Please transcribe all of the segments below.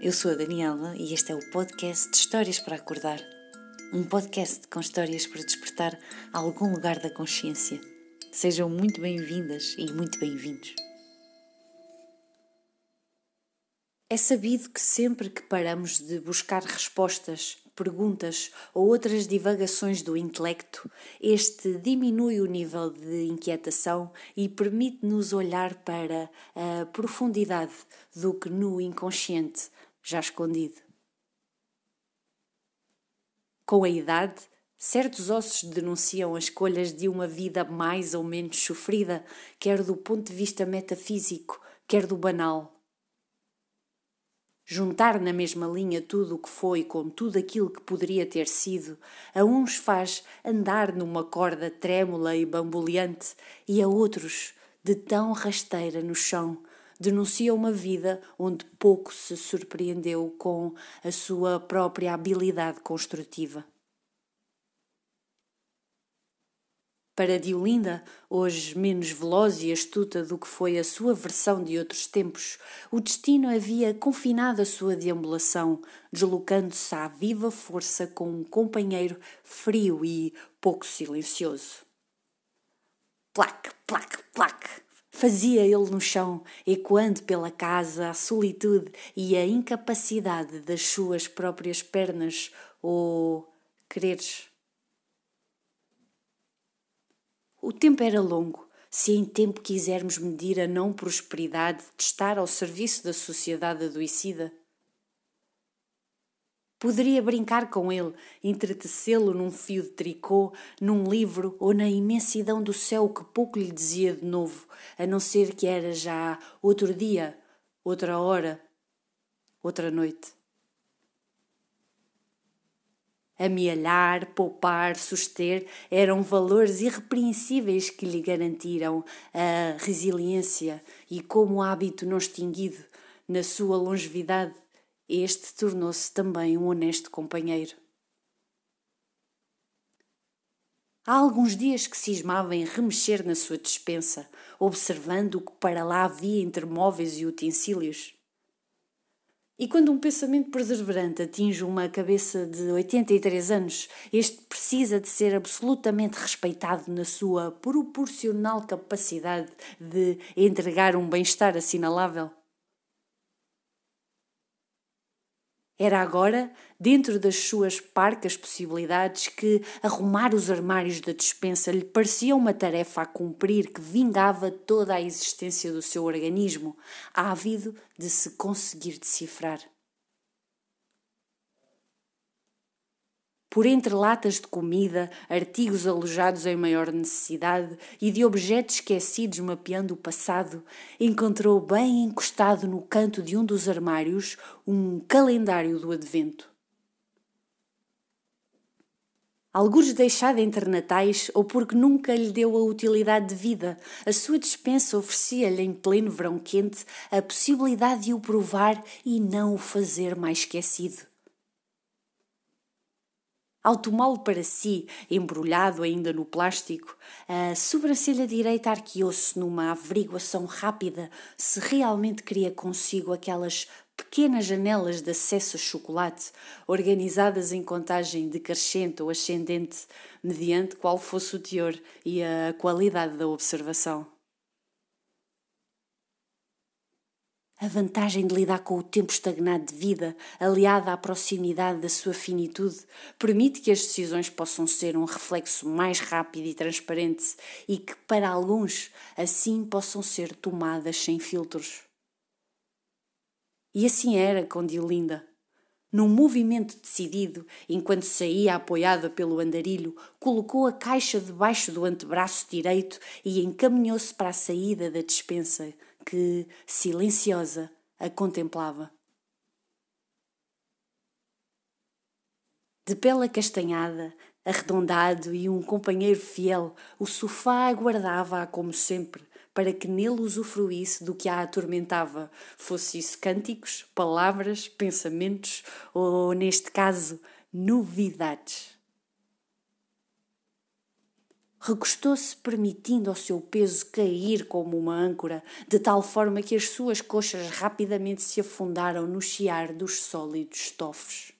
eu sou a Daniela e este é o podcast de Histórias para Acordar. Um podcast com histórias para despertar algum lugar da consciência. Sejam muito bem-vindas e muito bem-vindos. É sabido que sempre que paramos de buscar respostas, perguntas ou outras divagações do intelecto, este diminui o nível de inquietação e permite-nos olhar para a profundidade do que no inconsciente já escondido. Com a idade, certos ossos denunciam as escolhas de uma vida mais ou menos sofrida, quer do ponto de vista metafísico, quer do banal juntar na mesma linha tudo o que foi com tudo aquilo que poderia ter sido, a uns faz andar numa corda trêmula e bamboleante, e a outros, de tão rasteira no chão, denuncia uma vida onde pouco se surpreendeu com a sua própria habilidade construtiva. Para Diolinda, hoje menos veloz e astuta do que foi a sua versão de outros tempos, o destino havia confinado a sua deambulação, deslocando-se à viva força com um companheiro frio e pouco silencioso. Plac, plac, plac! Fazia ele no chão, ecoando pela casa a solitude e a incapacidade das suas próprias pernas, ou quereres O tempo era longo. Se em tempo quisermos medir a não prosperidade de estar ao serviço da sociedade adoecida, Poderia brincar com ele, entretecê-lo num fio de tricô, num livro ou na imensidão do céu que pouco lhe dizia de novo, a não ser que era já outro dia, outra hora, outra noite. Amealhar, poupar, suster eram valores irrepreensíveis que lhe garantiram a resiliência e, como hábito não extinguido, na sua longevidade, este tornou-se também um honesto companheiro. Há alguns dias que cismava em remexer na sua despensa, observando o que para lá havia entre móveis e utensílios. E quando um pensamento perseverante atinge uma cabeça de 83 anos, este precisa de ser absolutamente respeitado na sua proporcional capacidade de entregar um bem-estar assinalável. Era agora, dentro das suas parcas possibilidades, que arrumar os armários da despensa lhe parecia uma tarefa a cumprir que vingava toda a existência do seu organismo, ávido de se conseguir decifrar. Por entre latas de comida, artigos alojados em maior necessidade e de objetos esquecidos mapeando o passado, encontrou bem encostado no canto de um dos armários um calendário do Advento. Alguns deixado entre natais ou porque nunca lhe deu a utilidade de vida, a sua dispensa oferecia-lhe em pleno verão quente a possibilidade de o provar e não o fazer mais esquecido. Ao tomá-lo para si, embrulhado ainda no plástico, a sobrancelha direita arqueou-se numa averiguação rápida se realmente queria consigo aquelas pequenas janelas de acesso a chocolate, organizadas em contagem decrescente ou ascendente, mediante qual fosse o teor e a qualidade da observação. A vantagem de lidar com o tempo estagnado de vida, aliada à proximidade da sua finitude, permite que as decisões possam ser um reflexo mais rápido e transparente e que, para alguns, assim possam ser tomadas sem filtros. E assim era com Diolinda. Num movimento decidido, enquanto saía apoiada pelo andarilho, colocou a caixa debaixo do antebraço direito e encaminhou-se para a saída da despensa que, silenciosa, a contemplava. De pele acastanhada, arredondado e um companheiro fiel, o sofá aguardava-a como sempre, para que nele usufruísse do que a atormentava, fosse isso cânticos, palavras, pensamentos ou, neste caso, novidades. recostou-se, permitindo ao seu peso cair como uma âncora, de tal forma que as suas coxas rapidamente se afundaram no chiar dos sólidos estofos.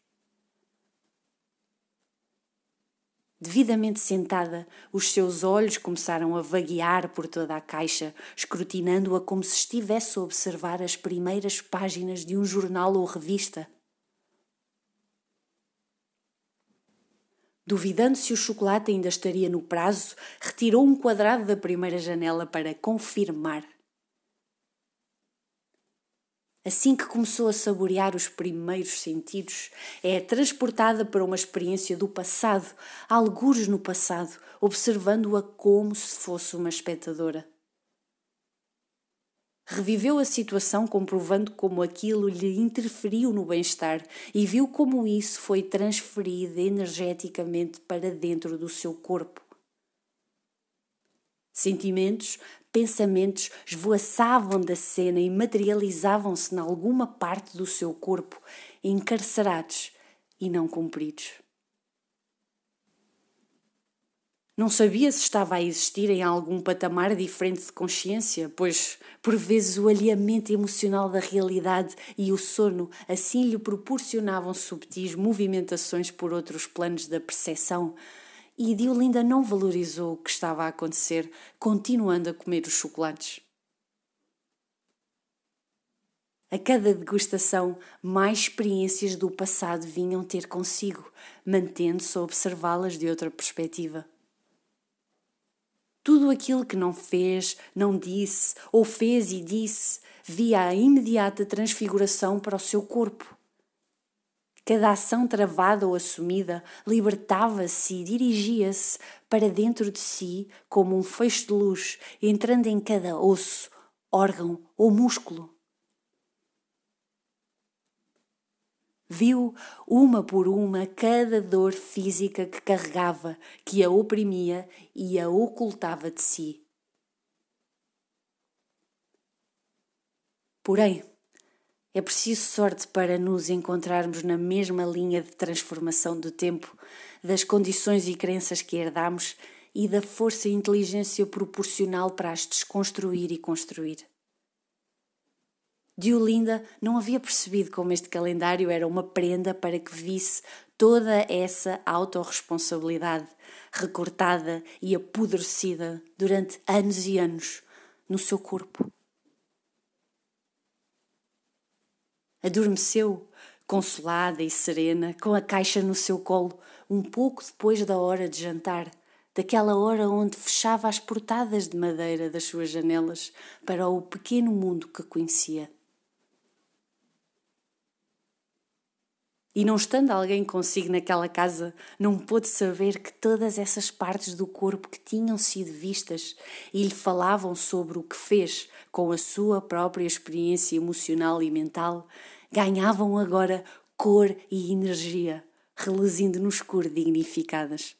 Devidamente sentada, os seus olhos começaram a vaguear por toda a caixa, escrutinando-a como se estivesse a observar as primeiras páginas de um jornal ou revista. Duvidando se o chocolate ainda estaria no prazo, retirou um quadrado da primeira janela para confirmar. Assim que começou a saborear os primeiros sentidos, é transportada para uma experiência do passado, algures no passado, observando-a como se fosse uma espectadora. Reviveu a situação comprovando como aquilo lhe interferiu no bem-estar e viu como isso foi transferido energeticamente para dentro do seu corpo. Sentimentos, pensamentos esvoaçavam da cena e materializavam-se em alguma parte do seu corpo, encarcerados e não cumpridos. Não sabia se estava a existir em algum patamar diferente de consciência, pois, por vezes, o alinhamento emocional da realidade e o sono assim lhe proporcionavam subtis movimentações por outros planos da percepção, e Diolinda não valorizou o que estava a acontecer, continuando a comer os chocolates. A cada degustação, mais experiências do passado vinham ter consigo, mantendo-se a observá-las de outra perspectiva. Tudo aquilo que não fez, não disse, ou fez e disse, via a imediata transfiguração para o seu corpo. Cada ação travada ou assumida libertava-se e dirigia-se para dentro de si como um feixe de luz, entrando em cada osso, órgão ou músculo. Viu uma por uma cada dor física que carregava, que a oprimia e a ocultava de si. Porém, é preciso sorte para nos encontrarmos na mesma linha de transformação do tempo, das condições e crenças que herdamos e da força e inteligência proporcional para as desconstruir e construir. Diolinda não havia percebido como este calendário era uma prenda para que visse toda essa autorresponsabilidade recortada e apodrecida durante anos e anos no seu corpo. Adormeceu, consolada e serena, com a caixa no seu colo, um pouco depois da hora de jantar, daquela hora onde fechava as portadas de madeira das suas janelas para o pequeno mundo que conhecia. E não estando alguém consigo naquela casa, não pôde saber que todas essas partes do corpo que tinham sido vistas e lhe falavam sobre o que fez com a sua própria experiência emocional e mental, ganhavam agora cor e energia, reluzindo no escuro dignificadas.